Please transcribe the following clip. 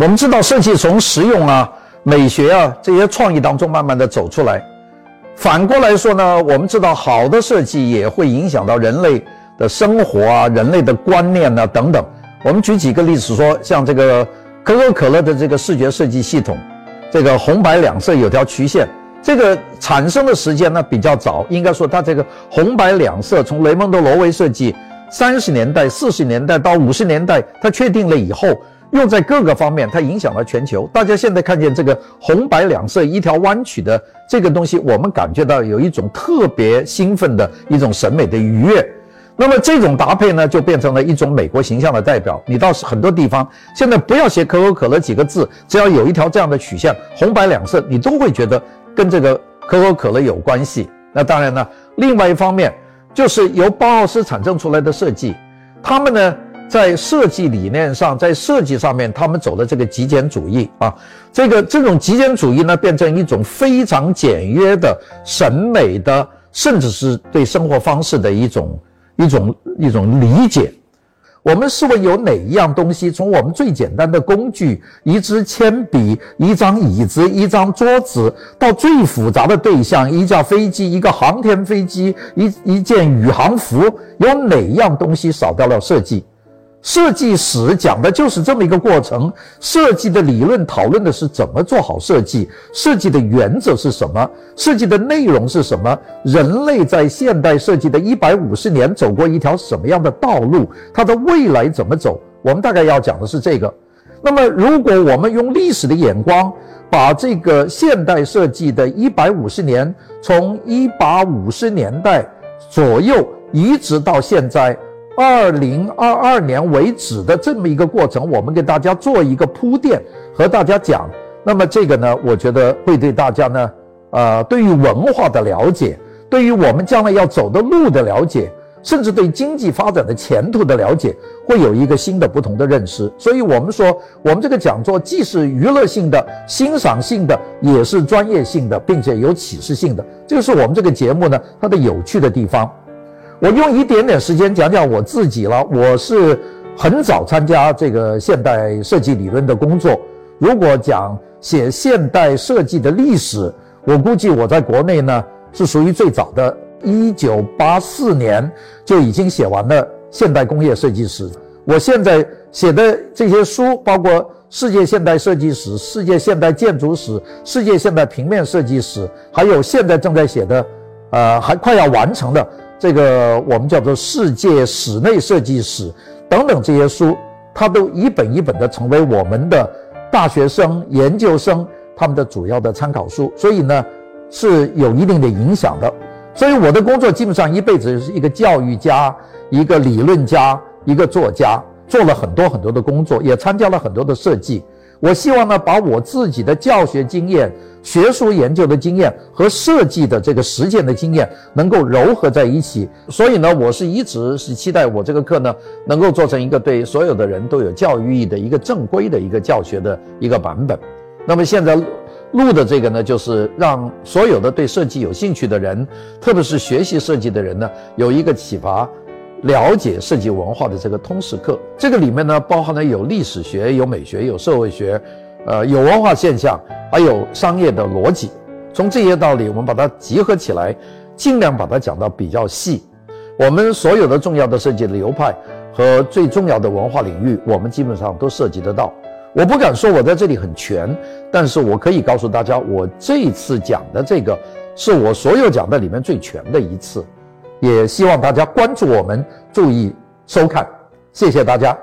我们知道设计从实用啊、美学啊这些创意当中慢慢的走出来。反过来说呢，我们知道好的设计也会影响到人类的生活啊、人类的观念啊等等。我们举几个例子说，像这个可口可乐的这个视觉设计系统，这个红白两色有条曲线，这个产生的时间呢比较早，应该说它这个红白两色从雷蒙德·罗威设计，三十年代、四十年代到五十年代，它确定了以后。用在各个方面，它影响了全球。大家现在看见这个红白两色一条弯曲的这个东西，我们感觉到有一种特别兴奋的一种审美的愉悦。那么这种搭配呢，就变成了一种美国形象的代表。你到很多地方，现在不要写可口可乐几个字，只要有一条这样的曲线，红白两色，你都会觉得跟这个可口可乐有关系。那当然呢，另外一方面就是由包豪斯产生出来的设计，他们呢。在设计理念上，在设计上面，他们走的这个极简主义啊，这个这种极简主义呢，变成一种非常简约的审美的，甚至是对生活方式的一种一种一种理解。我们试问有哪一样东西，从我们最简单的工具，一支铅笔，一张椅子，一张桌子，到最复杂的对象，一架飞机，一个航天飞机，一一件宇航服，有哪样东西少掉了设计？设计史讲的就是这么一个过程，设计的理论讨论的是怎么做好设计，设计的原则是什么，设计的内容是什么，人类在现代设计的一百五十年走过一条什么样的道路，它的未来怎么走，我们大概要讲的是这个。那么，如果我们用历史的眼光，把这个现代设计的一百五十年，从一八五十年代左右一直到现在。二零二二年为止的这么一个过程，我们给大家做一个铺垫，和大家讲。那么这个呢，我觉得会对大家呢，呃，对于文化的了解，对于我们将来要走的路的了解，甚至对经济发展的前途的了解，会有一个新的不同的认识。所以，我们说，我们这个讲座既是娱乐性的、欣赏性的，也是专业性的，并且有启示性的。这个是我们这个节目呢，它的有趣的地方。我用一点点时间讲讲我自己了。我是很早参加这个现代设计理论的工作。如果讲写现代设计的历史，我估计我在国内呢是属于最早的。一九八四年就已经写完了现代工业设计史。我现在写的这些书，包括《世界现代设计史》《世界现代建筑史》《世界现代平面设计史》，还有现在正在写的，呃，还快要完成的。这个我们叫做世界室内设计史等等这些书，它都一本一本的成为我们的大学生、研究生他们的主要的参考书，所以呢是有一定的影响的。所以我的工作基本上一辈子是一个教育家、一个理论家、一个作家，做了很多很多的工作，也参加了很多的设计。我希望呢，把我自己的教学经验、学术研究的经验和设计的这个实践的经验能够糅合在一起。所以呢，我是一直是期待我这个课呢，能够做成一个对所有的人都有教育意义的一个正规的一个教学的一个版本。那么现在录的这个呢，就是让所有的对设计有兴趣的人，特别是学习设计的人呢，有一个启发。了解设计文化的这个通识课，这个里面呢，包含了有历史学、有美学、有社会学，呃，有文化现象，还有商业的逻辑。从这些道理，我们把它集合起来，尽量把它讲到比较细。我们所有的重要的设计流派和最重要的文化领域，我们基本上都涉及得到。我不敢说我在这里很全，但是我可以告诉大家，我这次讲的这个是我所有讲的里面最全的一次。也希望大家关注我们，注意收看，谢谢大家。